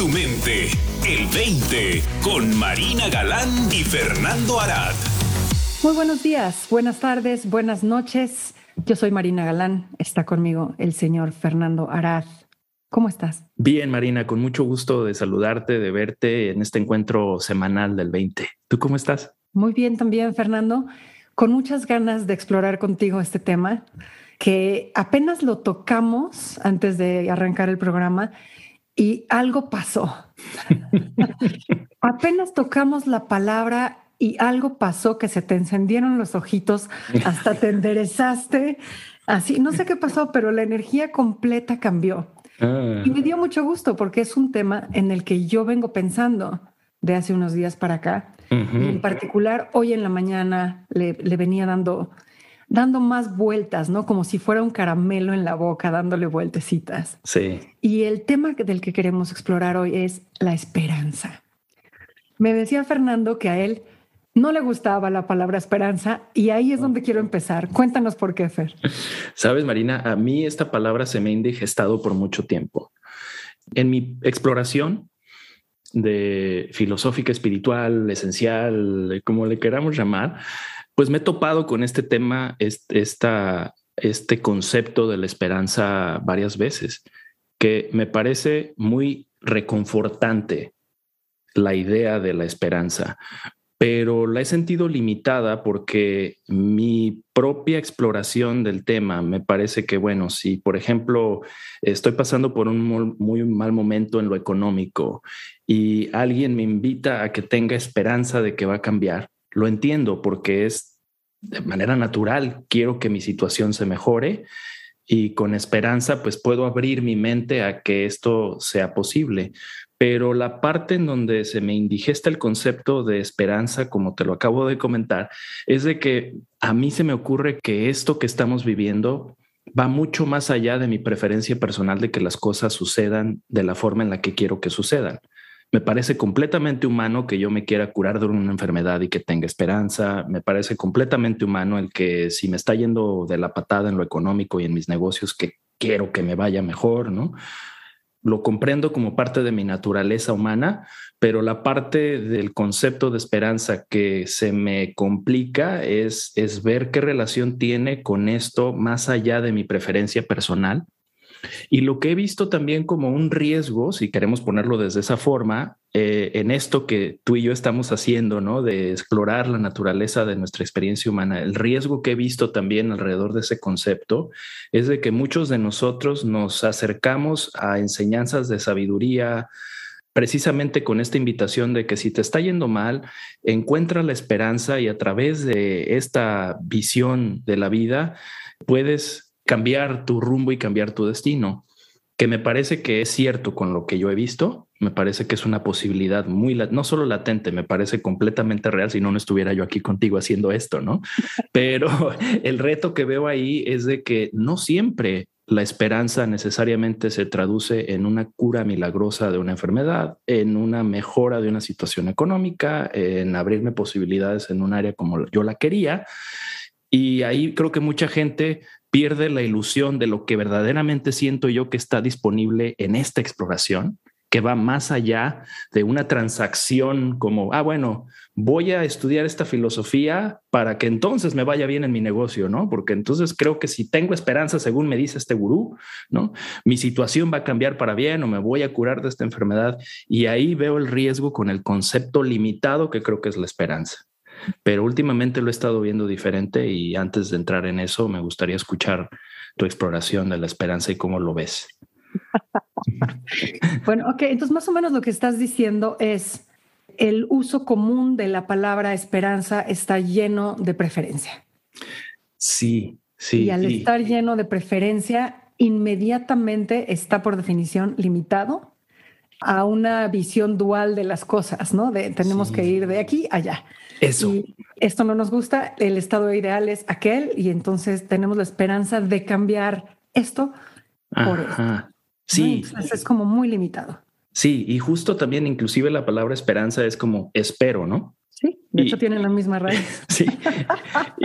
tu mente. El 20 con Marina Galán y Fernando Arad. Muy buenos días, buenas tardes, buenas noches. Yo soy Marina Galán. Está conmigo el señor Fernando Arad. ¿Cómo estás? Bien, Marina, con mucho gusto de saludarte, de verte en este encuentro semanal del 20. ¿Tú cómo estás? Muy bien también, Fernando. Con muchas ganas de explorar contigo este tema que apenas lo tocamos antes de arrancar el programa y algo pasó. apenas tocamos la palabra y algo pasó que se te encendieron los ojitos, hasta te enderezaste. Así, no sé qué pasó, pero la energía completa cambió. Ah. Y me dio mucho gusto porque es un tema en el que yo vengo pensando de hace unos días para acá. en particular, hoy en la mañana le, le venía dando dando más vueltas, ¿no? Como si fuera un caramelo en la boca, dándole vueltecitas. Sí. Y el tema del que queremos explorar hoy es la esperanza. Me decía Fernando que a él no le gustaba la palabra esperanza y ahí es donde quiero empezar. Cuéntanos por qué, Fer. Sabes, Marina, a mí esta palabra se me ha indigestado por mucho tiempo. En mi exploración de filosófica, espiritual, esencial, como le queramos llamar, pues me he topado con este tema, este, este concepto de la esperanza varias veces, que me parece muy reconfortante la idea de la esperanza, pero la he sentido limitada porque mi propia exploración del tema me parece que, bueno, si por ejemplo estoy pasando por un muy mal momento en lo económico y alguien me invita a que tenga esperanza de que va a cambiar, lo entiendo porque es de manera natural quiero que mi situación se mejore y con esperanza pues puedo abrir mi mente a que esto sea posible. Pero la parte en donde se me indigesta el concepto de esperanza, como te lo acabo de comentar, es de que a mí se me ocurre que esto que estamos viviendo va mucho más allá de mi preferencia personal de que las cosas sucedan de la forma en la que quiero que sucedan. Me parece completamente humano que yo me quiera curar de una enfermedad y que tenga esperanza. Me parece completamente humano el que si me está yendo de la patada en lo económico y en mis negocios, que quiero que me vaya mejor, ¿no? Lo comprendo como parte de mi naturaleza humana, pero la parte del concepto de esperanza que se me complica es, es ver qué relación tiene con esto más allá de mi preferencia personal y lo que he visto también como un riesgo, si queremos ponerlo desde esa forma, eh, en esto que tú y yo estamos haciendo, ¿no? De explorar la naturaleza de nuestra experiencia humana, el riesgo que he visto también alrededor de ese concepto es de que muchos de nosotros nos acercamos a enseñanzas de sabiduría, precisamente con esta invitación de que si te está yendo mal, encuentra la esperanza y a través de esta visión de la vida puedes cambiar tu rumbo y cambiar tu destino, que me parece que es cierto con lo que yo he visto, me parece que es una posibilidad muy, no solo latente, me parece completamente real, si no, no estuviera yo aquí contigo haciendo esto, ¿no? Pero el reto que veo ahí es de que no siempre la esperanza necesariamente se traduce en una cura milagrosa de una enfermedad, en una mejora de una situación económica, en abrirme posibilidades en un área como yo la quería. Y ahí creo que mucha gente pierde la ilusión de lo que verdaderamente siento yo que está disponible en esta exploración, que va más allá de una transacción como, ah, bueno, voy a estudiar esta filosofía para que entonces me vaya bien en mi negocio, ¿no? Porque entonces creo que si tengo esperanza, según me dice este gurú, ¿no? Mi situación va a cambiar para bien o me voy a curar de esta enfermedad. Y ahí veo el riesgo con el concepto limitado que creo que es la esperanza pero últimamente lo he estado viendo diferente y antes de entrar en eso me gustaría escuchar tu exploración de la esperanza y cómo lo ves. bueno, ok, entonces más o menos lo que estás diciendo es el uso común de la palabra esperanza está lleno de preferencia. Sí, sí. Y al estar lleno de preferencia, inmediatamente está por definición limitado a una visión dual de las cosas, ¿no? De tenemos que ir de aquí a allá. Eso. esto no nos gusta, el estado ideal es aquel y entonces tenemos la esperanza de cambiar esto por esto. Sí. es como muy limitado. Sí, y justo también inclusive la palabra esperanza es como espero, ¿no? Sí, de hecho tienen la misma raíz. sí.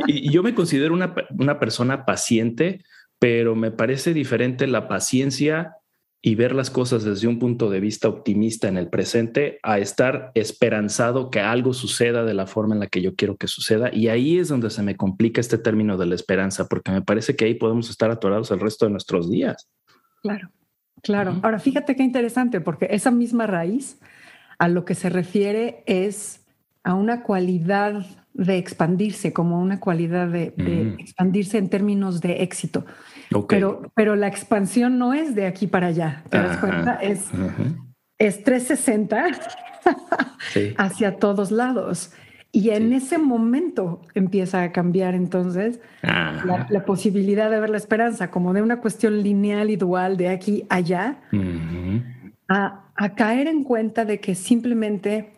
y, yo me considero una, una persona paciente, pero me parece diferente la paciencia y ver las cosas desde un punto de vista optimista en el presente a estar esperanzado que algo suceda de la forma en la que yo quiero que suceda. Y ahí es donde se me complica este término de la esperanza, porque me parece que ahí podemos estar atorados el resto de nuestros días. Claro, claro. Ahora, fíjate qué interesante, porque esa misma raíz a lo que se refiere es a una cualidad de expandirse, como una cualidad de, mm. expandirse en términos de éxito. Pero, pero la expansión no es de aquí para allá, ¿te das cuenta? Es, es 360 hacia todos lados. Y en ese momento empieza a cambiar entonces la, posibilidad de ver la esperanza como de una cuestión lineal y dual de aquí allá a, a, caer en cuenta de que simplemente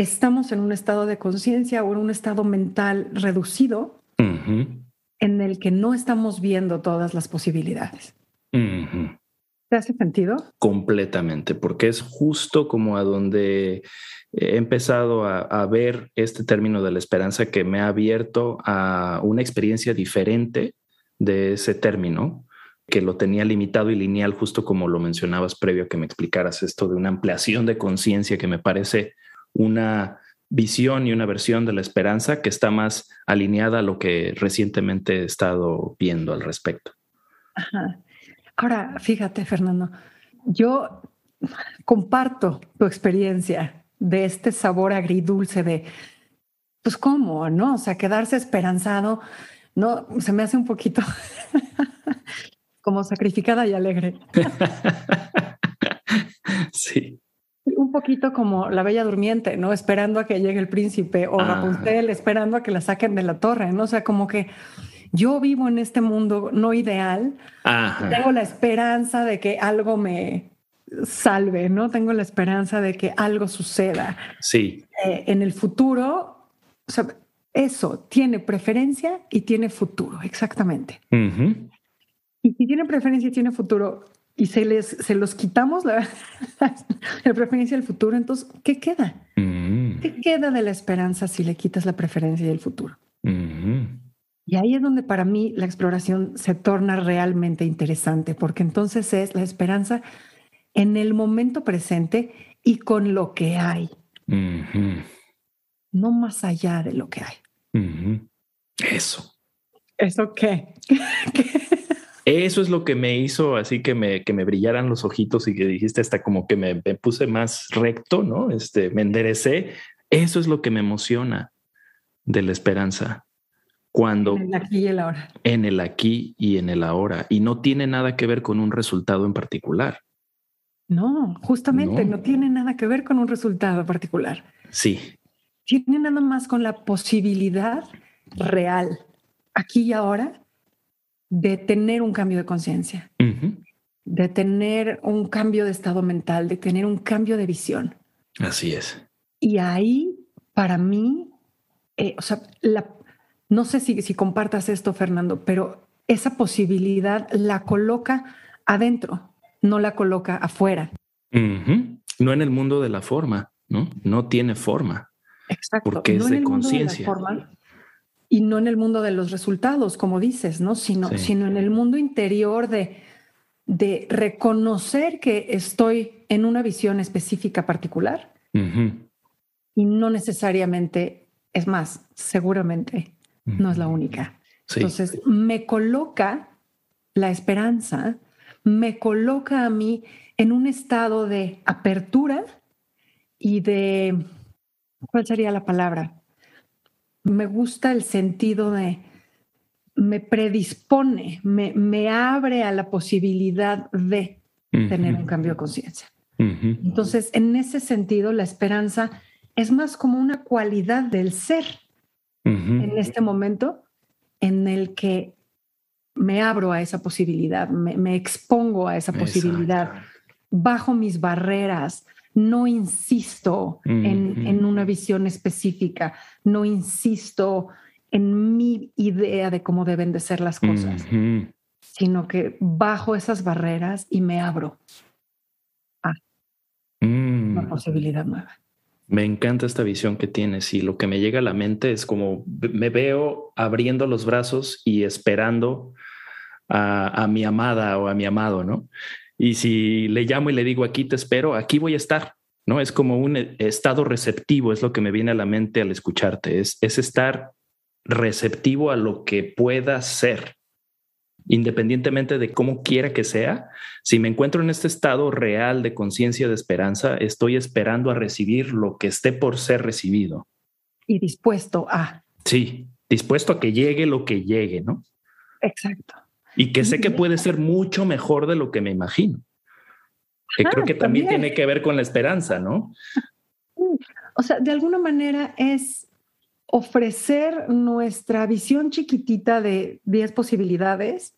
estamos en un estado de conciencia o en un estado mental reducido en el que no estamos viendo todas las posibilidades. ¿Te hace sentido? Completamente, porque es justo como a donde he empezado a, ver este término de la esperanza que me ha abierto a una experiencia diferente de ese término, que lo tenía limitado y lineal, justo como lo mencionabas previo a que me explicaras esto de una ampliación de conciencia que me parece una visión y una versión de la esperanza que está más alineada a lo que recientemente he estado viendo al respecto. Ahora, fíjate, Fernando, yo comparto tu experiencia de este sabor agridulce de, pues, ¿cómo? ¿No? O sea, quedarse esperanzado, no, se me hace un poquito como sacrificada y alegre. sí un poquito como la Bella Durmiente, ¿no? Esperando a que llegue el príncipe o ah. Rapunzel, esperando a que la saquen de la torre, ¿no? O sea, como que yo vivo en este mundo no ideal, tengo la esperanza de que algo me salve, ¿no? Tengo la esperanza de que algo suceda. Sí. Eh, en el futuro, o sea, eso tiene preferencia y tiene futuro, exactamente. Y si tiene preferencia y tiene futuro, y se les se los quitamos la, preferencia del futuro, entonces, ¿qué queda? Mm. ¿Qué queda de la esperanza si le quitas la preferencia del futuro? Mm-hmm. Y ahí es donde para mí la exploración se torna realmente interesante, porque entonces es la esperanza en el momento presente y con lo que hay, mm-hmm. no más allá de lo que hay. Mm-hmm. Eso. ¿Eso qué? ¿Qué? Eso es lo que me hizo así que me, que me brillaran los ojitos y que dijiste hasta como que me, puse más recto, ¿no? Este, me enderecé. Eso es lo que me emociona de la esperanza. Cuando en el aquí y el ahora. En el aquí y en el ahora. Y no tiene nada que ver con un resultado en particular. No, justamente no, no tiene nada que ver con un resultado particular. Sí. Tiene nada más con la posibilidad real, aquí y ahora, de tener un cambio de conciencia, de tener un cambio de estado mental, de tener un cambio de visión. Así es. Y ahí, para mí, eh, o sea, no sé si, si compartas esto, Fernando, pero esa posibilidad la coloca adentro, no la coloca afuera. No en el mundo de la forma, ¿no? No tiene forma. Exacto. Porque es de conciencia y no en el mundo de los resultados, como dices, ¿no? Sino, sino en el mundo interior de, de reconocer que estoy en una visión específica particular y no necesariamente, es más, seguramente no es la única. Entonces, me coloca la esperanza, me coloca a mí en un estado de apertura y de, ¿cuál sería la palabra? Me gusta el sentido de, me predispone, me, me abre a la posibilidad de tener un cambio de conciencia. Entonces, en ese sentido, la esperanza es más como una cualidad del ser en este momento en el que me abro a esa posibilidad, me, expongo a esa posibilidad, bajo mis barreras, no insisto en, una visión específica, no insisto en mi idea de cómo deben de ser las cosas, sino que bajo esas barreras y me abro a una mm. posibilidad nueva. Me encanta esta visión que tienes y lo que me llega a la mente es como me veo abriendo los brazos y esperando a, a mi amada o a mi amado, ¿no? Y si le llamo y le digo aquí te espero, aquí voy a estar. ¿no? Es como un estado receptivo, es lo que me viene a la mente al escucharte, es, es estar receptivo a lo que pueda ser, independientemente de cómo quiera que sea. Si me encuentro en este estado real de conciencia, de esperanza, estoy esperando a recibir lo que esté por ser recibido. Y dispuesto a. Sí, dispuesto a que llegue lo que llegue, ¿no? Exacto. Y que sé que puede ser mucho mejor de lo que me imagino. Que creo que también, tiene que ver con la esperanza, ¿no? O sea, de alguna manera es ofrecer nuestra visión chiquitita de 10 posibilidades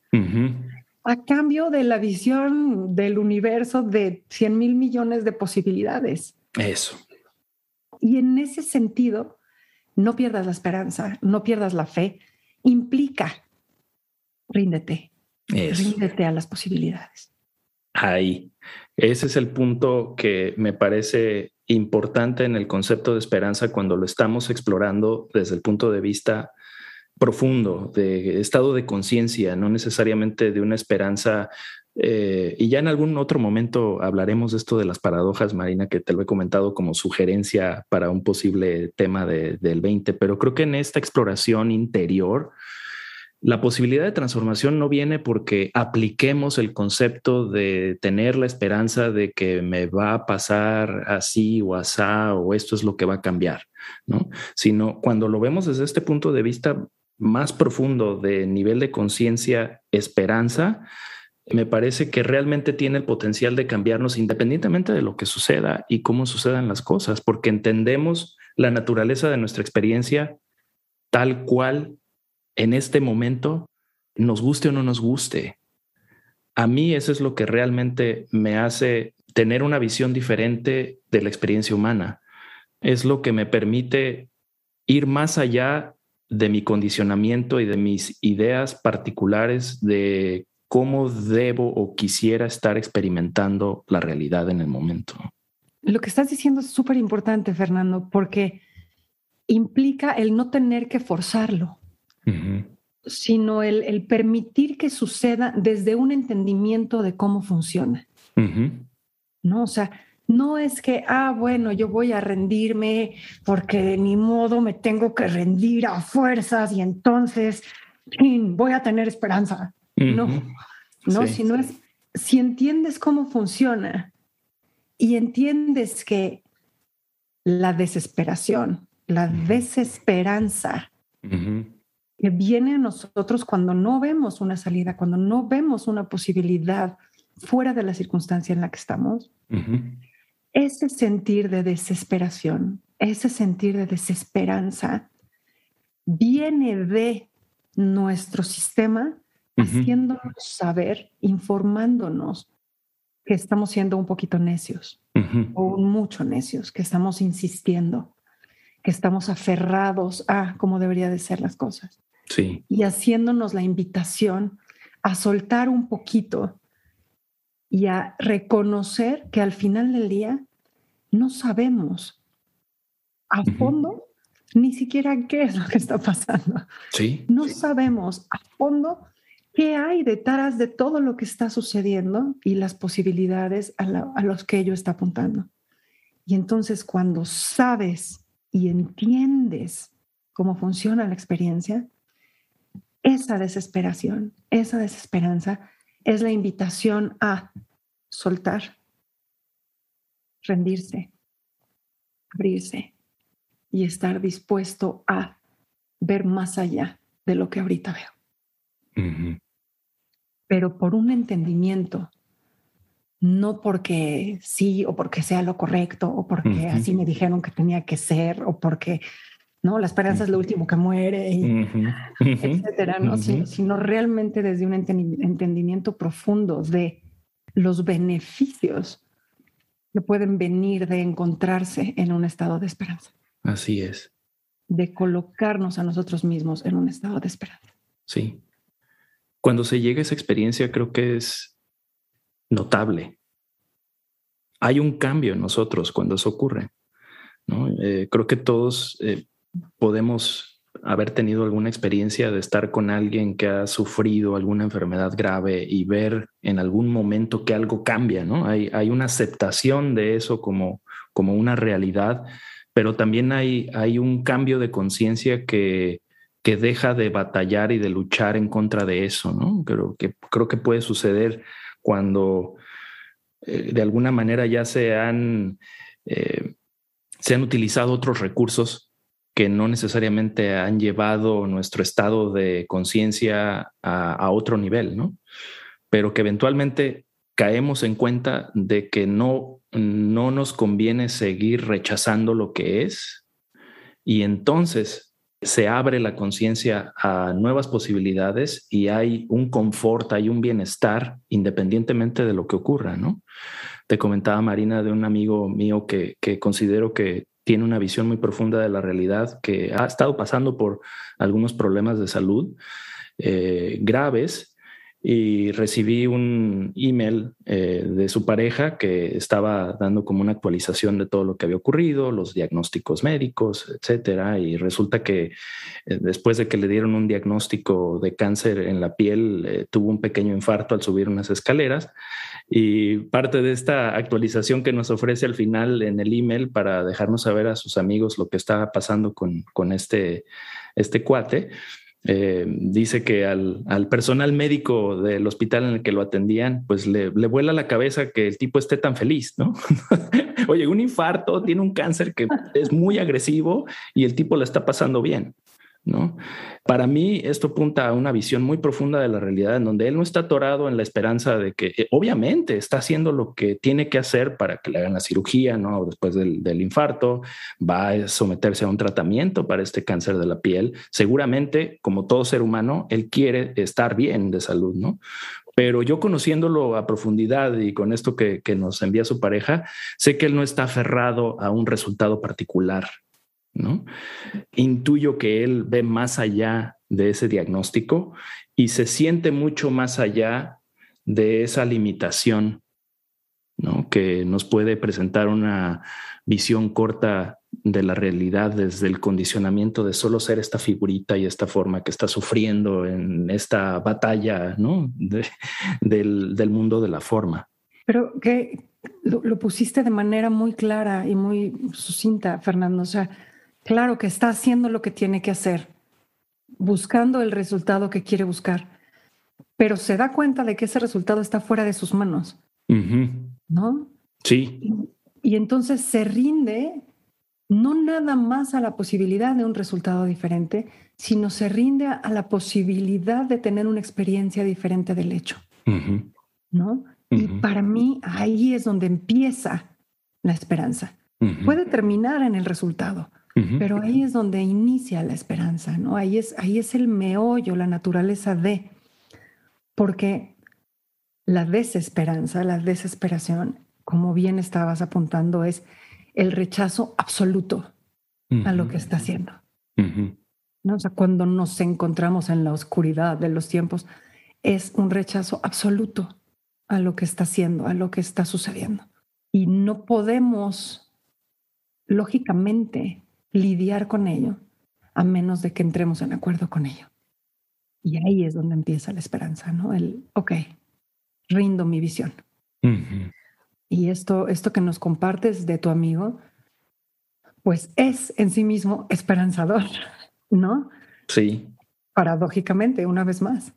a cambio de la visión del universo de 100 mil millones de posibilidades. Eso. Y en ese sentido, no pierdas la esperanza, no pierdas la fe, implica ríndete, ríndete a las posibilidades. Ahí, ese es el punto que me parece importante en el concepto de esperanza cuando lo estamos explorando desde el punto de vista profundo, de estado de conciencia, no necesariamente de una esperanza. Eh, y ya en algún otro momento hablaremos de esto de las paradojas, Marina, que te lo he comentado como sugerencia para un posible tema del 20, pero creo que en esta exploración interior, la posibilidad de transformación no viene porque apliquemos el concepto de tener la esperanza de que me va a pasar así o asá o esto es lo que va a cambiar, ¿no? Sino cuando lo vemos desde este punto de vista más profundo de nivel de conciencia, esperanza, me parece que realmente tiene el potencial de cambiarnos independientemente de lo que suceda y cómo sucedan las cosas, porque entendemos la naturaleza de nuestra experiencia tal cual en este momento, nos guste o no nos guste. A mí eso es lo que realmente me hace tener una visión diferente de la experiencia humana. Es lo que me permite ir más allá de mi condicionamiento y de mis ideas particulares de cómo debo o quisiera estar experimentando la realidad en el momento. Lo que estás diciendo es súper importante, Fernando, porque implica el no tener que forzarlo sino el, permitir que suceda desde un entendimiento de cómo funciona. ¿No? O sea, no es que, ah, bueno, yo voy a rendirme porque de mi modo me tengo que rendir a fuerzas y entonces voy a tener esperanza. No, no, sino es, si entiendes cómo funciona y entiendes que la desesperación, la desesperanza, que viene a nosotros cuando no vemos una salida, cuando no vemos una posibilidad fuera de la circunstancia en la que estamos, ese sentir de desesperación, ese sentir de desesperanza, viene de nuestro sistema haciéndonos saber, informándonos que estamos siendo un poquito necios o mucho necios, que estamos insistiendo, que estamos aferrados a cómo debería de ser las cosas. Y haciéndonos la invitación a soltar un poquito y a reconocer que al final del día no sabemos a fondo ni siquiera qué es lo que está pasando. Sí. No sabemos a fondo qué hay detrás de todo lo que está sucediendo y las posibilidades a, a los que ello está apuntando. Y entonces cuando sabes y entiendes cómo funciona la experiencia, esa desesperación, esa desesperanza es la invitación a soltar, rendirse, abrirse y estar dispuesto a ver más allá de lo que ahorita veo. Pero por un entendimiento, no porque sí o porque sea lo correcto o porque así me dijeron que tenía que ser o porque ¿no? La esperanza es lo último que muere, y etcétera, ¿no? sino realmente desde un entendimiento profundo de los beneficios que pueden venir de encontrarse en un estado de esperanza. Así es. De colocarnos a nosotros mismos en un estado de esperanza. Sí. Cuando se llega a esa experiencia, creo que es notable. Hay un cambio en nosotros cuando eso ocurre. ¿no? Eh, creo que todos eh, podemos haber tenido alguna experiencia de estar con alguien que ha sufrido alguna enfermedad grave y ver en algún momento que algo cambia, ¿no? Hay, hay una aceptación de eso como, como una realidad, pero también hay, hay un cambio de conciencia que, que deja de batallar y de luchar en contra de eso, ¿no? Creo que, creo que puede suceder cuando eh, de alguna manera ya se han, eh, se han utilizado otros recursos que no necesariamente han llevado nuestro estado de conciencia a, otro nivel, ¿no? Pero que eventualmente caemos en cuenta de que no, no nos conviene seguir rechazando lo que es y entonces se abre la conciencia a nuevas posibilidades y hay un confort, hay un bienestar independientemente de lo que ocurra, ¿no? Te comentaba Marina de un amigo mío que, que considero que tiene una visión muy profunda de la realidad, que ha estado pasando por algunos problemas de salud eh, graves y recibí un email eh, de su pareja que estaba dando como una actualización de todo lo que había ocurrido, los diagnósticos médicos, etcétera. Y resulta que eh, después de que le dieron un diagnóstico de cáncer en la piel, tuvo un pequeño infarto al subir unas escaleras y parte de esta actualización que nos ofrece al final en el email para dejarnos saber a sus amigos lo que estaba pasando con, con este, este cuate, eh, dice que al, al, personal médico del hospital en el que lo atendían, pues le, le vuela la cabeza que el tipo esté tan feliz, ¿no? Oye, un infarto, tiene un cáncer que es muy agresivo y el tipo le está pasando bien. ¿No? Para mí esto apunta a una visión muy profunda de la realidad en donde él no está atorado en la esperanza de que eh, obviamente está haciendo lo que tiene que hacer para que le hagan la cirugía, ¿no? Después del, del infarto, va a someterse a un tratamiento para este cáncer de la piel. Seguramente, como todo ser humano, él quiere estar bien de salud, ¿no? Pero yo conociéndolo a profundidad y con esto que, que, nos envía su pareja, sé que él no está aferrado a un resultado particular. ¿No? Intuyo que él ve más allá de ese diagnóstico y se siente mucho más allá de esa limitación, ¿no? Que nos puede presentar una visión corta de la realidad desde el condicionamiento de solo ser esta figurita y esta forma que está sufriendo en esta batalla, ¿no? del, mundo de la forma. Pero que lo, lo, pusiste de manera muy clara y muy sucinta, Fernando. O sea, Claro que está haciendo lo que tiene que hacer, buscando el resultado que quiere buscar, pero se da cuenta de que ese resultado está fuera de sus manos. ¿No? Sí. Y, entonces se rinde no nada más a la posibilidad de un resultado diferente, sino se rinde a, la posibilidad de tener una experiencia diferente del hecho. ¿No? Y para mí ahí es donde empieza la esperanza. Puede terminar en el resultado, pero ahí es donde inicia la esperanza, ¿no? Ahí es, ahí es el meollo, la naturaleza de, porque la desesperanza, la desesperación, como bien estabas apuntando, es el rechazo absoluto a lo que está haciendo. ¿no? O sea, cuando nos encontramos en la oscuridad de los tiempos, es un rechazo absoluto a lo que está haciendo, a lo que está sucediendo. Y no podemos, lógicamente, lidiar con ello a menos de que entremos en acuerdo con ello. Y ahí es donde empieza la esperanza, ¿no? El, ok, rindo mi visión. Y esto, esto que nos compartes de tu amigo, pues es en sí mismo esperanzador, ¿no? Sí. Paradójicamente, una vez más.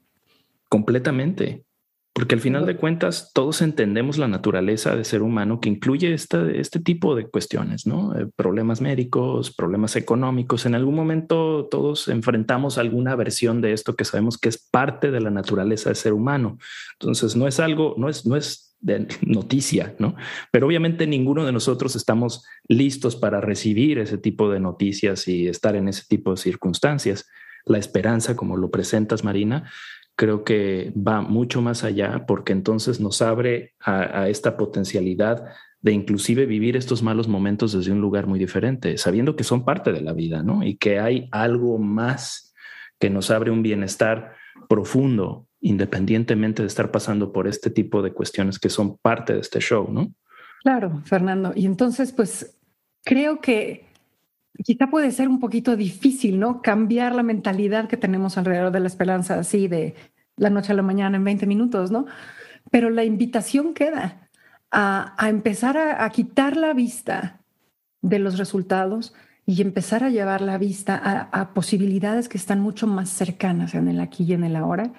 Completamente. Porque al final de cuentas todos entendemos la naturaleza de ser humano que incluye este tipo de cuestiones, ¿no? Eh, problemas médicos, problemas económicos. En algún momento todos enfrentamos alguna versión de esto que sabemos que es parte de la naturaleza de ser humano. Entonces no es algo, no es, no es de noticia, ¿no? Pero obviamente ninguno de nosotros estamos listos para recibir ese tipo de noticias y estar en ese tipo de circunstancias. La esperanza, como lo presentas, Marina, creo que va mucho más allá porque entonces nos abre a, esta potencialidad de inclusive vivir estos malos momentos desde un lugar muy diferente, sabiendo que son parte de la vida, ¿no? Y que hay algo más que nos abre un bienestar profundo, independientemente de estar pasando por este tipo de cuestiones que son parte de este show, ¿no? Claro, Fernando. Y entonces, pues creo que quizá puede ser un poquito difícil, ¿no? Cambiar la mentalidad que tenemos alrededor de la esperanza, así de la noche a la mañana en 20 minutos, ¿no? Pero la invitación queda a, empezar a, quitar la vista de los resultados y empezar a llevar la vista a, a, posibilidades que están mucho más cercanas en el aquí y en el ahora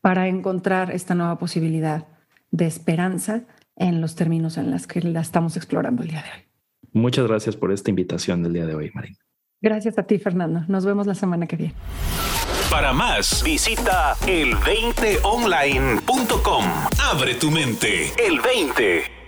para encontrar esta nueva posibilidad de esperanza en los términos en los que la estamos explorando el día de hoy. Muchas gracias por esta invitación del día de hoy, Marina. Gracias a ti, Fernando. Nos vemos la semana que viene. Para más, visita el20online.com. Abre tu mente. El 20.